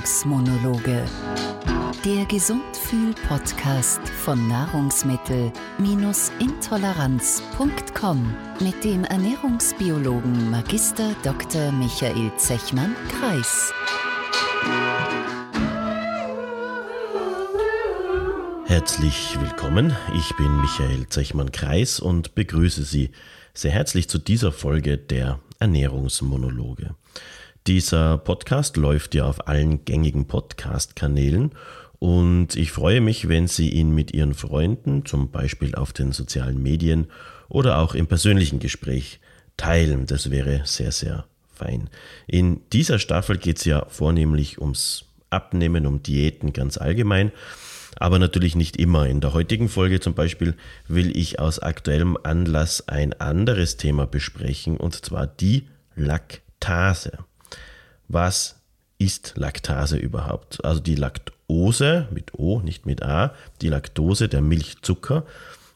Ernährungsmonologe. Der Gesundfühl-Podcast von Nahrungsmittel-intoleranz.com mit dem Ernährungsbiologen Magister Dr. Michael Zechmann-Kreis. Herzlich willkommen, ich bin Michael Zechmann-Kreis und begrüße Sie sehr herzlich zu dieser Folge der Ernährungsmonologe. Dieser Podcast läuft ja auf allen gängigen Podcast-Kanälen und ich freue mich, wenn Sie ihn mit Ihren Freunden, zum Beispiel auf den sozialen Medien oder auch im persönlichen Gespräch teilen. Das wäre sehr, sehr fein. In dieser Staffel geht es ja vornehmlich ums Abnehmen, um Diäten ganz allgemein. Aber natürlich nicht immer. In der heutigen Folge zum Beispiel will ich aus aktuellem Anlass ein anderes Thema besprechen, und zwar die Laktase. Was ist Laktase überhaupt? Also die Laktose mit O, nicht mit A, die Laktose, der Milchzucker,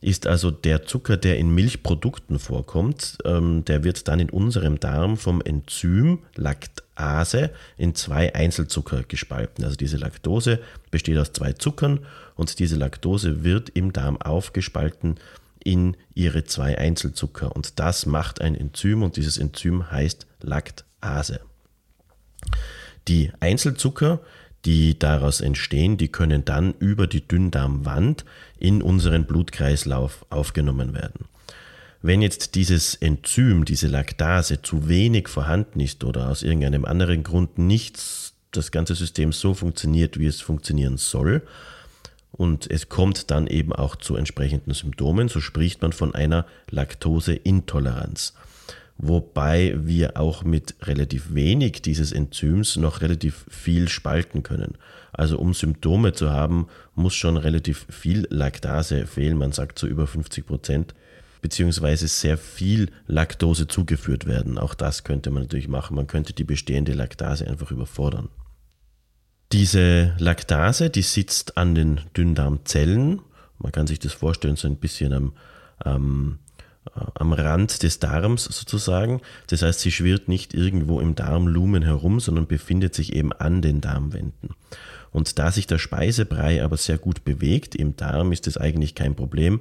ist also der Zucker, der in Milchprodukten vorkommt. Ähm, der wird dann in unserem Darm vom Enzym Laktase in zwei Einzelzucker gespalten. Also diese Laktose besteht aus zwei Zuckern und diese Laktose wird im Darm aufgespalten in ihre zwei Einzelzucker. Und das macht ein Enzym und dieses Enzym heißt Laktase. Die Einzelzucker, die daraus entstehen, die können dann über die Dünndarmwand in unseren Blutkreislauf aufgenommen werden. Wenn jetzt dieses Enzym, diese Laktase zu wenig vorhanden ist oder aus irgendeinem anderen Grund nicht das ganze System so funktioniert, wie es funktionieren soll, und es kommt dann eben auch zu entsprechenden Symptomen, so spricht man von einer Laktoseintoleranz wobei wir auch mit relativ wenig dieses Enzyms noch relativ viel spalten können. Also um Symptome zu haben, muss schon relativ viel Laktase fehlen, man sagt so über 50 Prozent, beziehungsweise sehr viel Laktose zugeführt werden. Auch das könnte man natürlich machen, man könnte die bestehende Laktase einfach überfordern. Diese Laktase, die sitzt an den Dünndarmzellen. Man kann sich das vorstellen, so ein bisschen am, am am Rand des Darms sozusagen. Das heißt, sie schwirrt nicht irgendwo im Darmlumen herum, sondern befindet sich eben an den Darmwänden. Und da sich der Speisebrei aber sehr gut bewegt im Darm, ist das eigentlich kein Problem,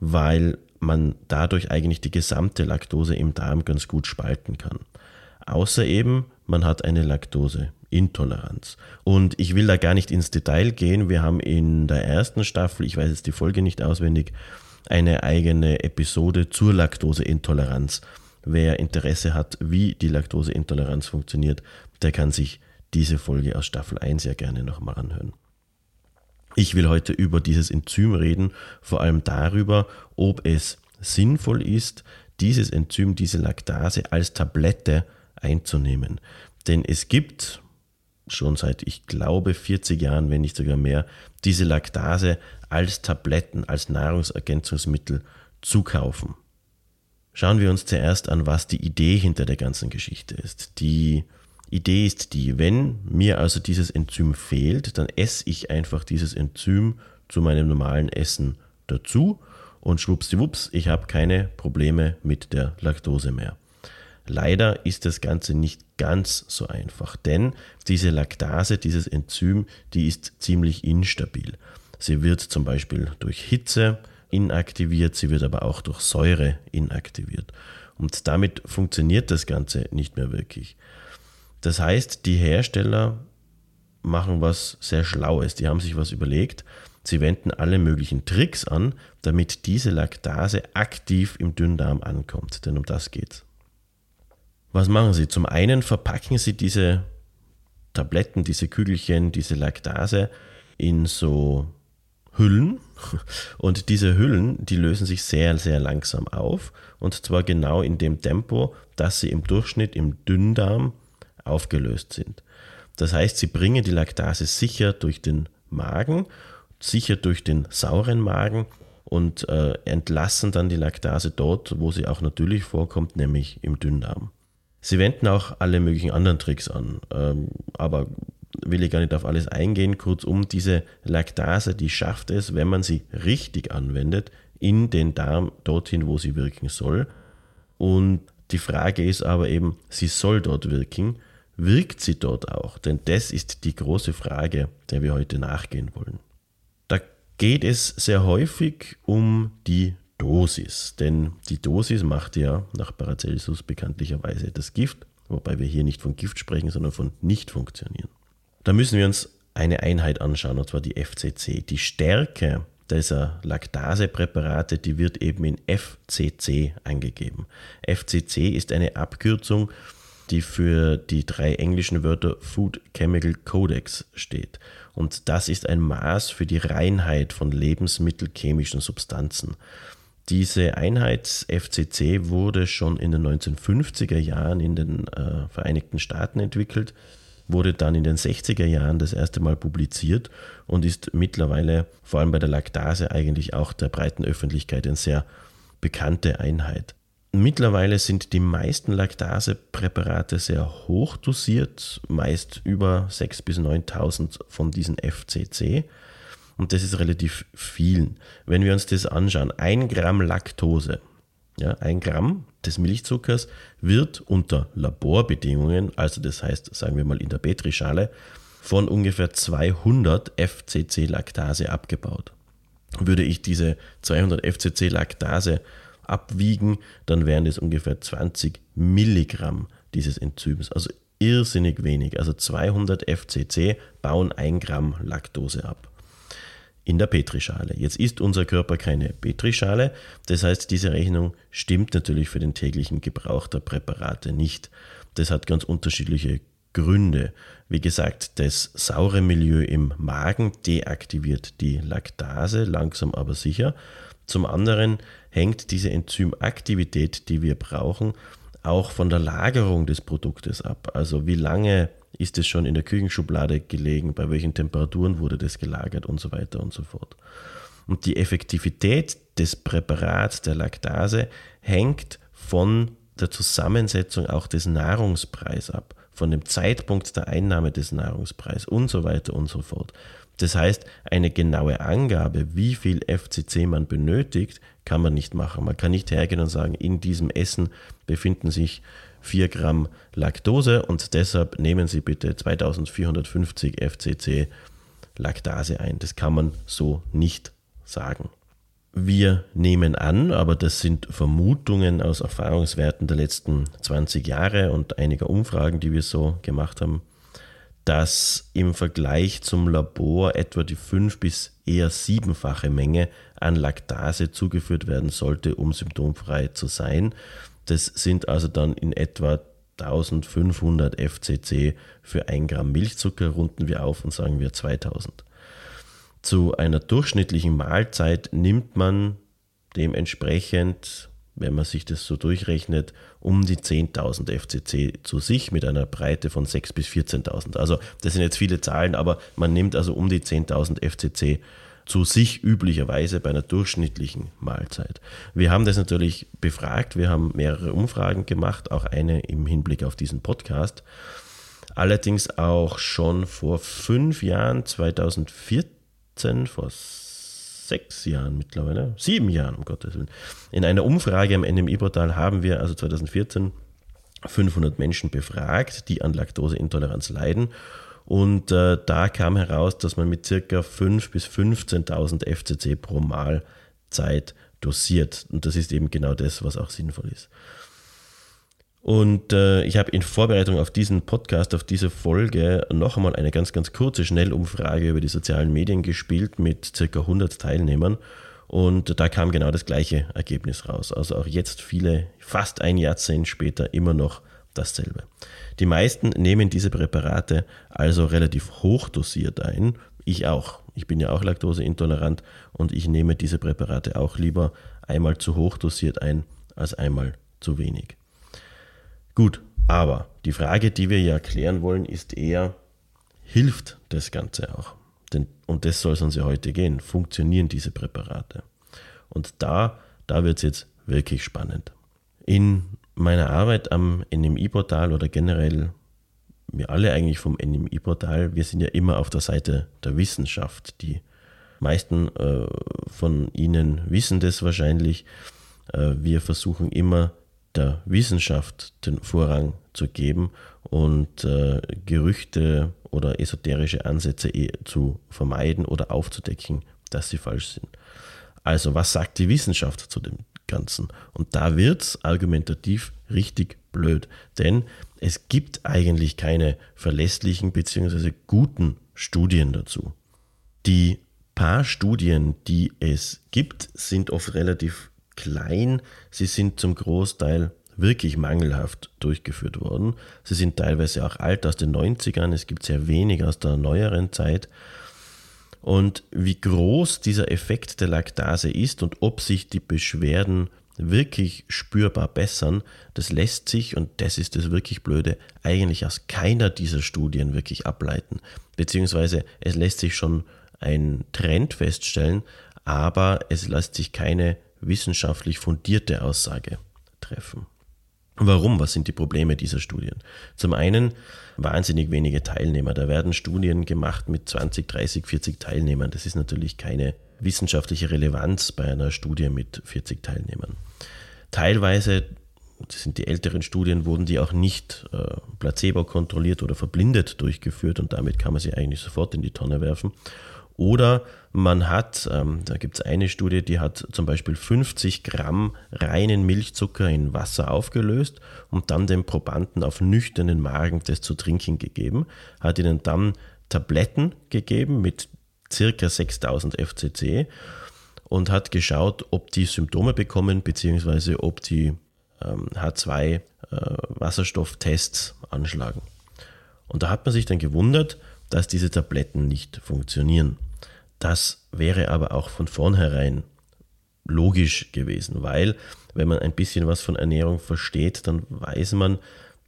weil man dadurch eigentlich die gesamte Laktose im Darm ganz gut spalten kann. Außer eben, man hat eine Laktoseintoleranz. Und ich will da gar nicht ins Detail gehen. Wir haben in der ersten Staffel, ich weiß jetzt die Folge nicht auswendig, eine eigene Episode zur Laktoseintoleranz. Wer Interesse hat, wie die Laktoseintoleranz funktioniert, der kann sich diese Folge aus Staffel 1 ja gerne nochmal anhören. Ich will heute über dieses Enzym reden, vor allem darüber, ob es sinnvoll ist, dieses Enzym, diese Laktase als Tablette einzunehmen. Denn es gibt schon seit, ich glaube, 40 Jahren, wenn nicht sogar mehr, diese Laktase als Tabletten, als Nahrungsergänzungsmittel zu kaufen. Schauen wir uns zuerst an, was die Idee hinter der ganzen Geschichte ist. Die Idee ist die, wenn mir also dieses Enzym fehlt, dann esse ich einfach dieses Enzym zu meinem normalen Essen dazu und schwuppsdiwupps, ich habe keine Probleme mit der Laktose mehr. Leider ist das Ganze nicht ganz so einfach, denn diese Laktase, dieses Enzym, die ist ziemlich instabil. Sie wird zum Beispiel durch Hitze inaktiviert, sie wird aber auch durch Säure inaktiviert. Und damit funktioniert das Ganze nicht mehr wirklich. Das heißt, die Hersteller machen was sehr Schlaues. Die haben sich was überlegt. Sie wenden alle möglichen Tricks an, damit diese Laktase aktiv im Dünndarm ankommt. Denn um das geht's. Was machen Sie? Zum einen verpacken Sie diese Tabletten, diese Kügelchen, diese Laktase in so Hüllen. Und diese Hüllen, die lösen sich sehr, sehr langsam auf. Und zwar genau in dem Tempo, dass sie im Durchschnitt im Dünndarm aufgelöst sind. Das heißt, sie bringen die Laktase sicher durch den Magen, sicher durch den sauren Magen und äh, entlassen dann die Laktase dort, wo sie auch natürlich vorkommt, nämlich im Dünndarm. Sie wenden auch alle möglichen anderen Tricks an, ähm, aber will ich gar nicht auf alles eingehen. Kurzum, diese Laktase, die schafft es, wenn man sie richtig anwendet, in den Darm dorthin, wo sie wirken soll. Und die Frage ist aber eben, sie soll dort wirken. wirkt sie dort auch? Denn das ist die große Frage, der wir heute nachgehen wollen. Da geht es sehr häufig um die Dosis, denn die Dosis macht ja nach Paracelsus bekanntlicherweise das Gift, wobei wir hier nicht von Gift sprechen, sondern von nicht funktionieren. Da müssen wir uns eine Einheit anschauen, und zwar die FCC. Die Stärke dieser Laktasepräparate, die wird eben in FCC angegeben. FCC ist eine Abkürzung, die für die drei englischen Wörter Food Chemical Codex steht. Und das ist ein Maß für die Reinheit von lebensmittelchemischen Substanzen. Diese Einheit FCC wurde schon in den 1950er Jahren in den äh, Vereinigten Staaten entwickelt wurde dann in den 60er Jahren das erste Mal publiziert und ist mittlerweile vor allem bei der Laktase eigentlich auch der breiten Öffentlichkeit eine sehr bekannte Einheit. Mittlerweile sind die meisten Laktasepräparate sehr hoch dosiert, meist über 6.000 bis 9.000 von diesen FCC. Und das ist relativ viel. Wenn wir uns das anschauen, ein Gramm Laktose ja, ein Gramm des Milchzuckers wird unter Laborbedingungen, also das heißt, sagen wir mal in der Petrischale, von ungefähr 200 FCC-Laktase abgebaut. Würde ich diese 200 FCC-Laktase abwiegen, dann wären das ungefähr 20 Milligramm dieses Enzyms. Also irrsinnig wenig. Also 200 FCC bauen 1 Gramm Laktose ab in der Petrischale. Jetzt ist unser Körper keine Petrischale, das heißt, diese Rechnung stimmt natürlich für den täglichen Gebrauch der Präparate nicht. Das hat ganz unterschiedliche Gründe. Wie gesagt, das saure Milieu im Magen deaktiviert die Laktase langsam aber sicher. Zum anderen hängt diese Enzymaktivität, die wir brauchen, auch von der Lagerung des Produktes ab. Also wie lange ist es schon in der Küchenschublade gelegen, bei welchen Temperaturen wurde das gelagert und so weiter und so fort. Und die Effektivität des Präparats der Laktase hängt von der Zusammensetzung auch des Nahrungspreises ab, von dem Zeitpunkt der Einnahme des Nahrungspreises und so weiter und so fort. Das heißt, eine genaue Angabe, wie viel FCC man benötigt, kann man nicht machen. Man kann nicht hergehen und sagen, in diesem Essen befinden sich 4 Gramm Laktose und deshalb nehmen Sie bitte 2450 FCC Laktase ein. Das kann man so nicht sagen. Wir nehmen an, aber das sind Vermutungen aus Erfahrungswerten der letzten 20 Jahre und einiger Umfragen, die wir so gemacht haben, dass im Vergleich zum Labor etwa die fünf bis eher siebenfache Menge an Laktase zugeführt werden sollte, um symptomfrei zu sein. Das sind also dann in etwa 1500 FCC für 1 Gramm Milchzucker, runden wir auf und sagen wir 2000. Zu einer durchschnittlichen Mahlzeit nimmt man dementsprechend, wenn man sich das so durchrechnet, um die 10.000 FCC zu sich mit einer Breite von 6.000 bis 14.000. Also das sind jetzt viele Zahlen, aber man nimmt also um die 10.000 FCC zu sich üblicherweise bei einer durchschnittlichen Mahlzeit. Wir haben das natürlich befragt, wir haben mehrere Umfragen gemacht, auch eine im Hinblick auf diesen Podcast. Allerdings auch schon vor fünf Jahren, 2014, vor sechs Jahren mittlerweile, sieben Jahren, um Gottes Willen. In einer Umfrage am NMI-Portal haben wir also 2014 500 Menschen befragt, die an Laktoseintoleranz leiden und äh, da kam heraus, dass man mit circa 5.000 bis 15.000 FCC pro Mahlzeit dosiert. Und das ist eben genau das, was auch sinnvoll ist. Und äh, ich habe in Vorbereitung auf diesen Podcast, auf diese Folge, noch einmal eine ganz, ganz kurze Schnellumfrage über die sozialen Medien gespielt mit circa 100 Teilnehmern. Und da kam genau das gleiche Ergebnis raus. Also auch jetzt viele, fast ein Jahrzehnt später, immer noch dasselbe. Die meisten nehmen diese Präparate also relativ hoch dosiert ein. Ich auch. Ich bin ja auch laktoseintolerant und ich nehme diese Präparate auch lieber einmal zu hoch dosiert ein als einmal zu wenig. Gut, aber die Frage, die wir ja klären wollen, ist eher, hilft das Ganze auch? Denn, und das soll es uns ja heute gehen. Funktionieren diese Präparate? Und da, da wird es jetzt wirklich spannend. In meiner Arbeit am NMI-Portal oder generell, wir alle eigentlich vom NMI-Portal, wir sind ja immer auf der Seite der Wissenschaft. Die meisten äh, von Ihnen wissen das wahrscheinlich. Äh, wir versuchen immer der Wissenschaft den Vorrang zu geben und äh, Gerüchte oder esoterische Ansätze eh zu vermeiden oder aufzudecken, dass sie falsch sind. Also was sagt die Wissenschaft zu dem Ganzen? Und da wird es argumentativ richtig blöd, denn es gibt eigentlich keine verlässlichen bzw. guten Studien dazu. Die paar Studien, die es gibt, sind oft relativ klein. Sie sind zum Großteil wirklich mangelhaft durchgeführt worden. Sie sind teilweise auch alt aus den 90ern. Es gibt sehr wenig aus der neueren Zeit. Und wie groß dieser Effekt der Laktase ist und ob sich die Beschwerden wirklich spürbar bessern, das lässt sich, und das ist das wirklich Blöde, eigentlich aus keiner dieser Studien wirklich ableiten. Beziehungsweise es lässt sich schon ein Trend feststellen, aber es lässt sich keine wissenschaftlich fundierte Aussage treffen. Warum? Was sind die Probleme dieser Studien? Zum einen wahnsinnig wenige Teilnehmer. Da werden Studien gemacht mit 20, 30, 40 Teilnehmern. Das ist natürlich keine wissenschaftliche Relevanz bei einer Studie mit 40 Teilnehmern. Teilweise, das sind die älteren Studien, wurden die auch nicht äh, placebo kontrolliert oder verblindet durchgeführt und damit kann man sie eigentlich sofort in die Tonne werfen. Oder man hat, ähm, da gibt es eine Studie, die hat zum Beispiel 50 Gramm reinen Milchzucker in Wasser aufgelöst und dann den Probanden auf nüchternen Magen das zu trinken gegeben, hat ihnen dann Tabletten gegeben mit circa 6000 FCC und hat geschaut, ob die Symptome bekommen, beziehungsweise ob die ähm, H2-Wasserstofftests äh, anschlagen. Und da hat man sich dann gewundert, dass diese Tabletten nicht funktionieren. Das wäre aber auch von vornherein logisch gewesen, weil wenn man ein bisschen was von Ernährung versteht, dann weiß man,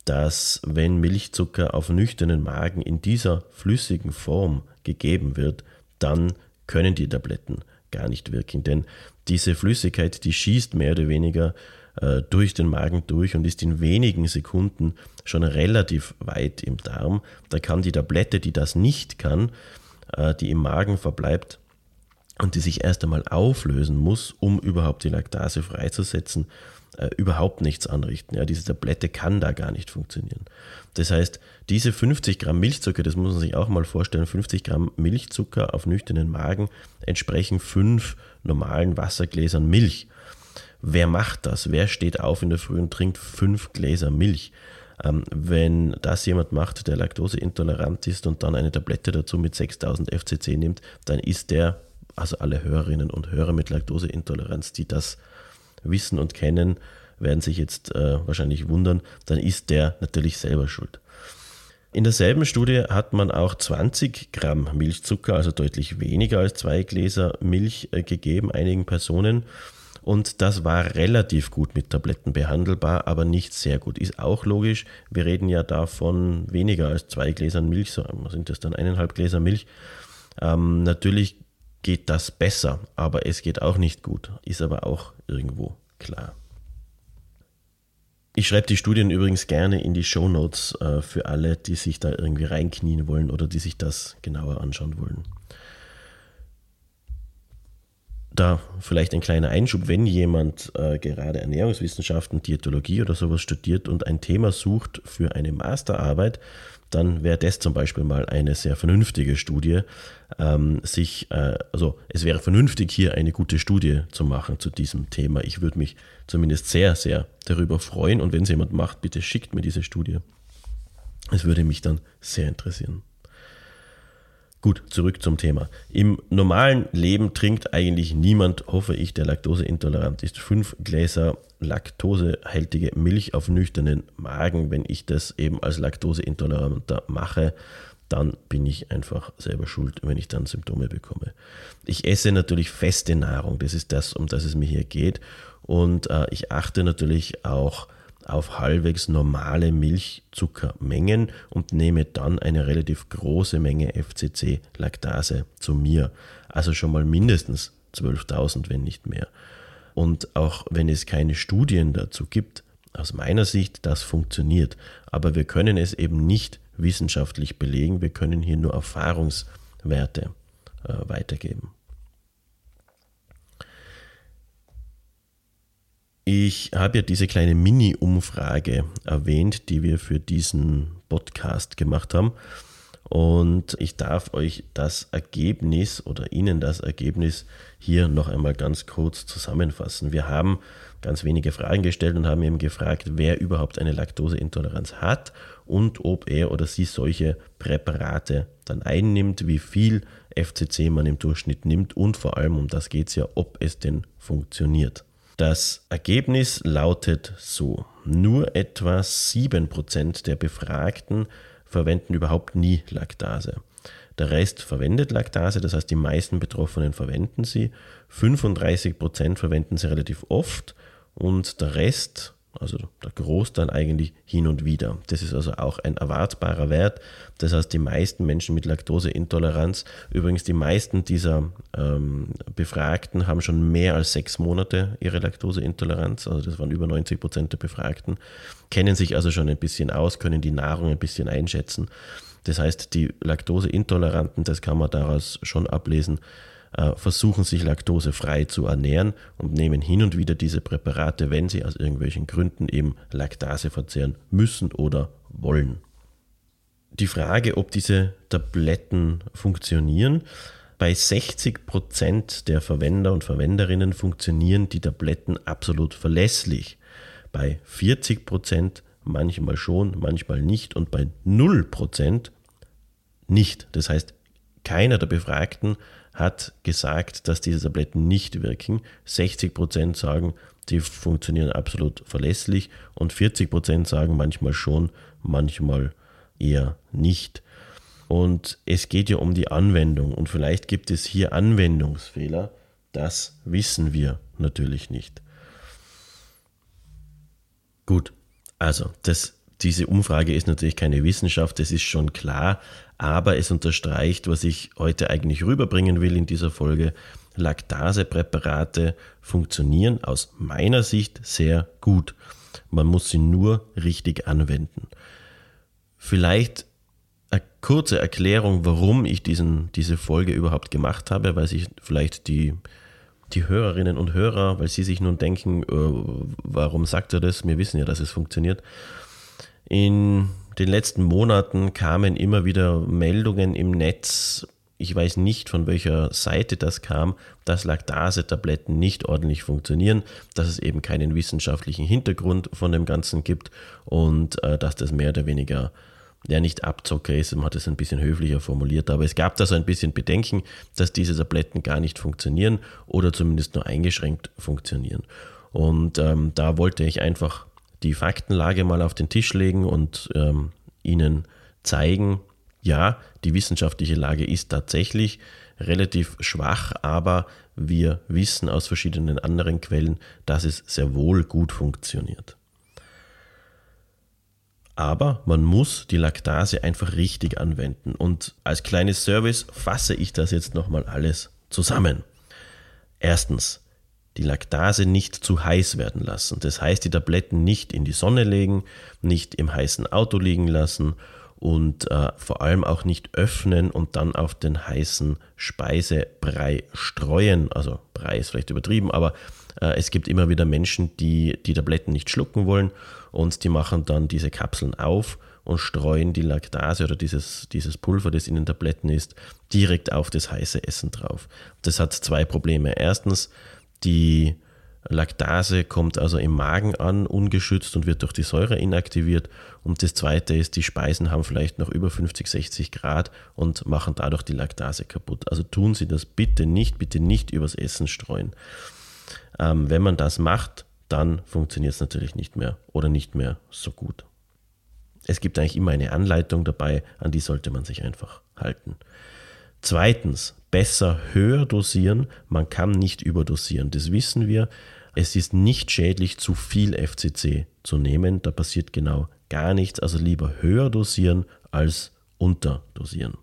dass wenn Milchzucker auf nüchternen Magen in dieser flüssigen Form gegeben wird, dann können die Tabletten gar nicht wirken, denn diese Flüssigkeit, die schießt mehr oder weniger äh, durch den Magen durch und ist in wenigen Sekunden schon relativ weit im Darm. Da kann die Tablette, die das nicht kann, die im Magen verbleibt und die sich erst einmal auflösen muss, um überhaupt die Laktase freizusetzen, äh, überhaupt nichts anrichten. Ja, diese Tablette kann da gar nicht funktionieren. Das heißt, diese 50 Gramm Milchzucker, das muss man sich auch mal vorstellen, 50 Gramm Milchzucker auf nüchternen Magen entsprechen fünf normalen Wassergläsern Milch. Wer macht das? Wer steht auf in der Früh und trinkt fünf Gläser Milch? Ähm, wenn das jemand macht, der laktoseintolerant ist und dann eine Tablette dazu mit 6000 FCC nimmt, dann ist der, also alle Hörerinnen und Hörer mit Laktoseintoleranz, die das wissen und kennen, werden sich jetzt äh, wahrscheinlich wundern, dann ist der natürlich selber schuld. In derselben Studie hat man auch 20 Gramm Milchzucker, also deutlich weniger als zwei Gläser Milch äh, gegeben, einigen Personen. Und das war relativ gut mit Tabletten behandelbar, aber nicht sehr gut. Ist auch logisch. Wir reden ja davon weniger als zwei Gläsern Milch, sind das dann eineinhalb Gläser Milch. Ähm, natürlich geht das besser, aber es geht auch nicht gut. Ist aber auch irgendwo klar. Ich schreibe die Studien übrigens gerne in die Show Notes äh, für alle, die sich da irgendwie reinknien wollen oder die sich das genauer anschauen wollen da vielleicht ein kleiner Einschub, wenn jemand äh, gerade Ernährungswissenschaften, Diätologie oder sowas studiert und ein Thema sucht für eine Masterarbeit, dann wäre das zum Beispiel mal eine sehr vernünftige Studie. Ähm, sich, äh, also es wäre vernünftig, hier eine gute Studie zu machen zu diesem Thema. Ich würde mich zumindest sehr, sehr darüber freuen und wenn es jemand macht, bitte schickt mir diese Studie. Es würde mich dann sehr interessieren. Gut, zurück zum Thema. Im normalen Leben trinkt eigentlich niemand, hoffe ich, der laktoseintolerant ist, fünf Gläser laktosehältige Milch auf nüchternen Magen. Wenn ich das eben als laktoseintoleranter mache, dann bin ich einfach selber schuld, wenn ich dann Symptome bekomme. Ich esse natürlich feste Nahrung, das ist das, um das es mir hier geht. Und äh, ich achte natürlich auch auf halbwegs normale Milchzuckermengen und nehme dann eine relativ große Menge FCC-Laktase zu mir. Also schon mal mindestens 12.000, wenn nicht mehr. Und auch wenn es keine Studien dazu gibt, aus meiner Sicht, das funktioniert. Aber wir können es eben nicht wissenschaftlich belegen, wir können hier nur Erfahrungswerte äh, weitergeben. Ich habe ja diese kleine Mini-Umfrage erwähnt, die wir für diesen Podcast gemacht haben. Und ich darf euch das Ergebnis oder Ihnen das Ergebnis hier noch einmal ganz kurz zusammenfassen. Wir haben ganz wenige Fragen gestellt und haben eben gefragt, wer überhaupt eine Laktoseintoleranz hat und ob er oder sie solche Präparate dann einnimmt, wie viel FCC man im Durchschnitt nimmt und vor allem, um das geht es ja, ob es denn funktioniert. Das Ergebnis lautet so, nur etwa 7% der Befragten verwenden überhaupt nie Laktase. Der Rest verwendet Laktase, das heißt die meisten Betroffenen verwenden sie. 35% verwenden sie relativ oft und der Rest also der Großteil eigentlich hin und wieder. Das ist also auch ein erwartbarer Wert. Das heißt, die meisten Menschen mit Laktoseintoleranz, übrigens die meisten dieser ähm, Befragten haben schon mehr als sechs Monate ihre Laktoseintoleranz, also das waren über 90 Prozent der Befragten, kennen sich also schon ein bisschen aus, können die Nahrung ein bisschen einschätzen. Das heißt, die Laktoseintoleranten, das kann man daraus schon ablesen, versuchen sich laktosefrei zu ernähren und nehmen hin und wieder diese Präparate, wenn sie aus irgendwelchen Gründen eben Laktase verzehren müssen oder wollen. Die Frage, ob diese Tabletten funktionieren, bei 60 Prozent der Verwender und Verwenderinnen funktionieren die Tabletten absolut verlässlich. Bei 40 Prozent manchmal schon, manchmal nicht und bei 0 Prozent nicht. Das heißt, keiner der Befragten hat gesagt, dass diese Tabletten nicht wirken. 60 Prozent sagen, sie funktionieren absolut verlässlich und 40 Prozent sagen manchmal schon, manchmal eher nicht. Und es geht ja um die Anwendung und vielleicht gibt es hier Anwendungsfehler. Das wissen wir natürlich nicht. Gut, also das diese Umfrage ist natürlich keine Wissenschaft, das ist schon klar, aber es unterstreicht, was ich heute eigentlich rüberbringen will in dieser Folge. Laktasepräparate funktionieren aus meiner Sicht sehr gut. Man muss sie nur richtig anwenden. Vielleicht eine kurze Erklärung, warum ich diesen, diese Folge überhaupt gemacht habe, weil sich vielleicht die, die Hörerinnen und Hörer, weil sie sich nun denken, äh, warum sagt er das? Wir wissen ja, dass es funktioniert. In den letzten Monaten kamen immer wieder Meldungen im Netz, ich weiß nicht von welcher Seite das kam, dass Laktase-Tabletten nicht ordentlich funktionieren, dass es eben keinen wissenschaftlichen Hintergrund von dem Ganzen gibt und äh, dass das mehr oder weniger ja nicht Abzocker ist, man hat es ein bisschen höflicher formuliert, aber es gab da so ein bisschen Bedenken, dass diese Tabletten gar nicht funktionieren oder zumindest nur eingeschränkt funktionieren. Und ähm, da wollte ich einfach die Faktenlage mal auf den Tisch legen und ähm, Ihnen zeigen, ja, die wissenschaftliche Lage ist tatsächlich relativ schwach, aber wir wissen aus verschiedenen anderen Quellen, dass es sehr wohl gut funktioniert. Aber man muss die Laktase einfach richtig anwenden. Und als kleines Service fasse ich das jetzt nochmal alles zusammen. Erstens, die Laktase nicht zu heiß werden lassen. Das heißt, die Tabletten nicht in die Sonne legen, nicht im heißen Auto liegen lassen und äh, vor allem auch nicht öffnen und dann auf den heißen Speisebrei streuen. Also Brei ist vielleicht übertrieben, aber äh, es gibt immer wieder Menschen, die die Tabletten nicht schlucken wollen und die machen dann diese Kapseln auf und streuen die Laktase oder dieses, dieses Pulver, das in den Tabletten ist, direkt auf das heiße Essen drauf. Das hat zwei Probleme. Erstens, die Laktase kommt also im Magen an, ungeschützt und wird durch die Säure inaktiviert. Und das zweite ist, die Speisen haben vielleicht noch über 50, 60 Grad und machen dadurch die Laktase kaputt. Also tun Sie das bitte nicht, bitte nicht übers Essen streuen. Ähm, wenn man das macht, dann funktioniert es natürlich nicht mehr oder nicht mehr so gut. Es gibt eigentlich immer eine Anleitung dabei, an die sollte man sich einfach halten. Zweitens, besser höher dosieren. Man kann nicht überdosieren. Das wissen wir. Es ist nicht schädlich, zu viel FCC zu nehmen. Da passiert genau gar nichts. Also lieber höher dosieren als unterdosieren.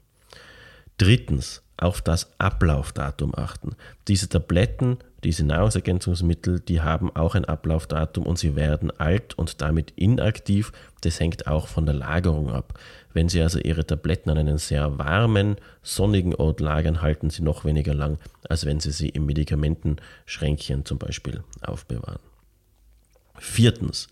Drittens, auf das Ablaufdatum achten. Diese Tabletten, diese Nahrungsergänzungsmittel, die haben auch ein Ablaufdatum und sie werden alt und damit inaktiv. Das hängt auch von der Lagerung ab. Wenn Sie also Ihre Tabletten an einen sehr warmen, sonnigen Ort lagern, halten sie noch weniger lang, als wenn Sie sie im Medikamentenschränkchen zum Beispiel aufbewahren. Viertens,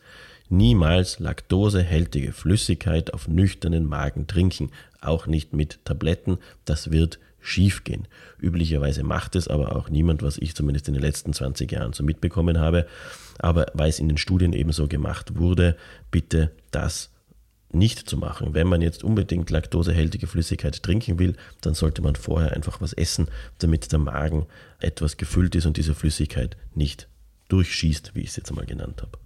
niemals laktosehältige Flüssigkeit auf nüchternen Magen trinken, auch nicht mit Tabletten, das wird schiefgehen. Üblicherweise macht es aber auch niemand, was ich zumindest in den letzten 20 Jahren so mitbekommen habe. Aber weil es in den Studien eben so gemacht wurde, bitte das nicht zu machen. Wenn man jetzt unbedingt laktosehältige Flüssigkeit trinken will, dann sollte man vorher einfach was essen, damit der Magen etwas gefüllt ist und diese Flüssigkeit nicht durchschießt, wie ich es jetzt einmal genannt habe.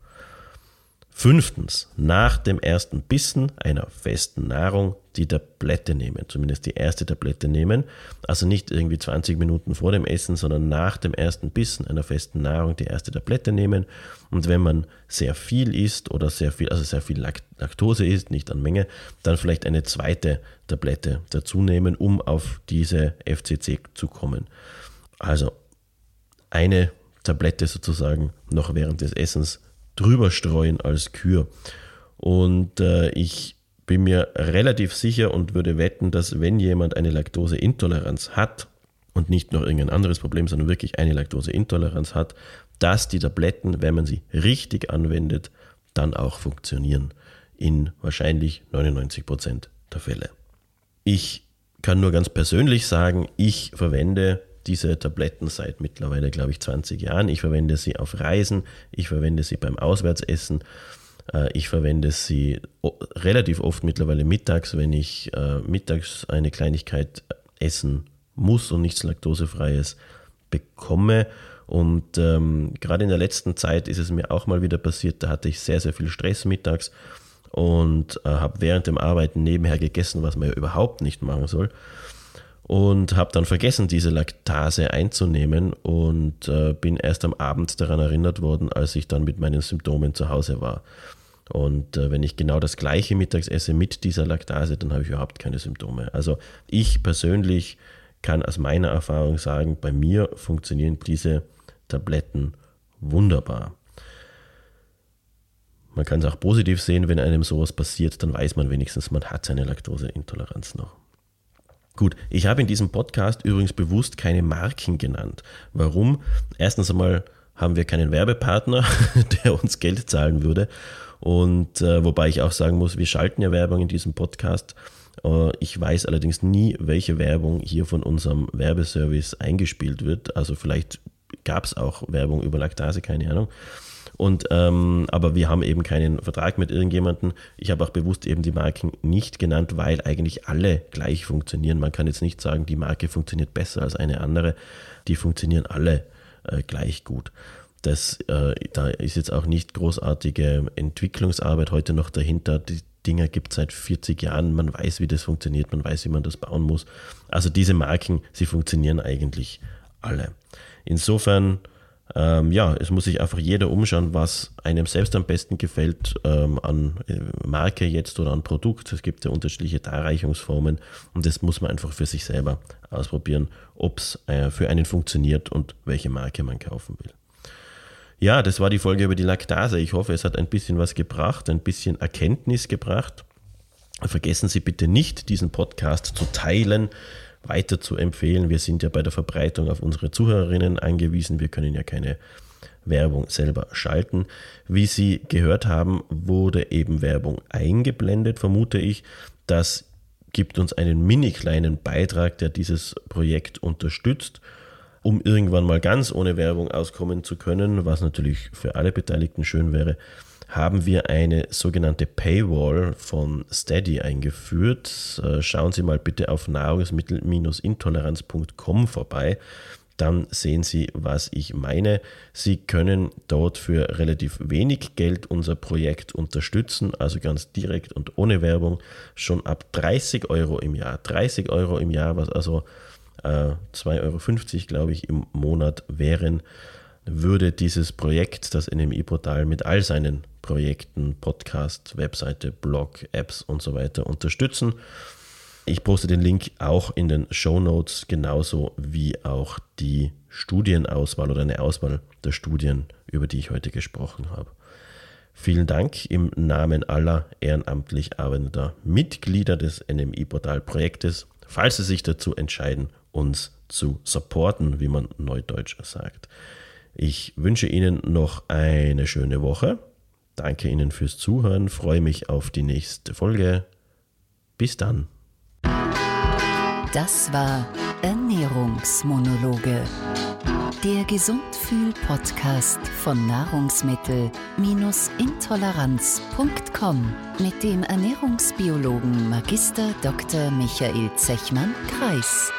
Fünftens, nach dem ersten Bissen einer festen Nahrung die Tablette nehmen, zumindest die erste Tablette nehmen. Also nicht irgendwie 20 Minuten vor dem Essen, sondern nach dem ersten Bissen einer festen Nahrung die erste Tablette nehmen. Und wenn man sehr viel isst oder sehr viel, also sehr viel Laktose isst, nicht an Menge, dann vielleicht eine zweite Tablette dazu nehmen, um auf diese FCC zu kommen. Also eine Tablette sozusagen noch während des Essens drüber streuen als Kür. Und äh, ich bin mir relativ sicher und würde wetten, dass wenn jemand eine Laktoseintoleranz hat und nicht noch irgendein anderes Problem, sondern wirklich eine Laktoseintoleranz hat, dass die Tabletten, wenn man sie richtig anwendet, dann auch funktionieren. In wahrscheinlich 99 Prozent der Fälle. Ich kann nur ganz persönlich sagen, ich verwende diese Tabletten seit mittlerweile, glaube ich, 20 Jahren. Ich verwende sie auf Reisen, ich verwende sie beim Auswärtsessen, äh, ich verwende sie relativ oft mittlerweile mittags, wenn ich äh, mittags eine Kleinigkeit essen muss und nichts Laktosefreies bekomme. Und ähm, gerade in der letzten Zeit ist es mir auch mal wieder passiert, da hatte ich sehr, sehr viel Stress mittags und äh, habe während dem Arbeiten nebenher gegessen, was man ja überhaupt nicht machen soll und habe dann vergessen, diese Laktase einzunehmen und äh, bin erst am Abend daran erinnert worden, als ich dann mit meinen Symptomen zu Hause war. Und äh, wenn ich genau das gleiche mittags esse mit dieser Laktase, dann habe ich überhaupt keine Symptome. Also ich persönlich kann aus meiner Erfahrung sagen, bei mir funktionieren diese Tabletten wunderbar. Man kann es auch positiv sehen, wenn einem sowas passiert, dann weiß man wenigstens, man hat seine Laktoseintoleranz noch. Gut, ich habe in diesem Podcast übrigens bewusst keine Marken genannt. Warum? Erstens einmal haben wir keinen Werbepartner, der uns Geld zahlen würde. Und äh, wobei ich auch sagen muss, wir schalten ja Werbung in diesem Podcast. Äh, ich weiß allerdings nie, welche Werbung hier von unserem Werbeservice eingespielt wird. Also vielleicht gab es auch Werbung über Laktase, keine Ahnung. Und, ähm, aber wir haben eben keinen Vertrag mit irgendjemandem. Ich habe auch bewusst eben die Marken nicht genannt, weil eigentlich alle gleich funktionieren. Man kann jetzt nicht sagen, die Marke funktioniert besser als eine andere. Die funktionieren alle äh, gleich gut. Das, äh, da ist jetzt auch nicht großartige Entwicklungsarbeit heute noch dahinter. Die Dinger gibt es seit 40 Jahren. Man weiß, wie das funktioniert. Man weiß, wie man das bauen muss. Also diese Marken, sie funktionieren eigentlich alle. Insofern ähm, ja, es muss sich einfach jeder umschauen, was einem selbst am besten gefällt ähm, an äh, Marke jetzt oder an Produkt. Es gibt ja unterschiedliche Darreichungsformen und das muss man einfach für sich selber ausprobieren, ob es äh, für einen funktioniert und welche Marke man kaufen will. Ja, das war die Folge über die Laktase. Ich hoffe, es hat ein bisschen was gebracht, ein bisschen Erkenntnis gebracht. Vergessen Sie bitte nicht, diesen Podcast zu teilen weiter zu empfehlen. Wir sind ja bei der Verbreitung auf unsere Zuhörerinnen angewiesen. Wir können ja keine Werbung selber schalten. Wie Sie gehört haben, wurde eben Werbung eingeblendet, vermute ich. Das gibt uns einen mini kleinen Beitrag, der dieses Projekt unterstützt, um irgendwann mal ganz ohne Werbung auskommen zu können, was natürlich für alle Beteiligten schön wäre haben wir eine sogenannte Paywall von Steady eingeführt. Äh, schauen Sie mal bitte auf nahrungsmittel-intoleranz.com vorbei. Dann sehen Sie, was ich meine. Sie können dort für relativ wenig Geld unser Projekt unterstützen, also ganz direkt und ohne Werbung, schon ab 30 Euro im Jahr. 30 Euro im Jahr, was also äh, 2,50 Euro, glaube ich, im Monat wären würde dieses Projekt, das NMI-Portal mit all seinen Projekten, Podcast, Webseite, Blog, Apps und so weiter unterstützen. Ich poste den Link auch in den Show Notes, genauso wie auch die Studienauswahl oder eine Auswahl der Studien, über die ich heute gesprochen habe. Vielen Dank im Namen aller ehrenamtlich arbeitender Mitglieder des NMI-Portal-Projektes, falls Sie sich dazu entscheiden, uns zu supporten, wie man neudeutsch sagt. Ich wünsche Ihnen noch eine schöne Woche Danke Ihnen fürs Zuhören, freue mich auf die nächste Folge. Bis dann. Das war Ernährungsmonologe. Der Gesundfühl-Podcast von Nahrungsmittel-intoleranz.com mit dem Ernährungsbiologen Magister Dr. Michael Zechmann-Kreis.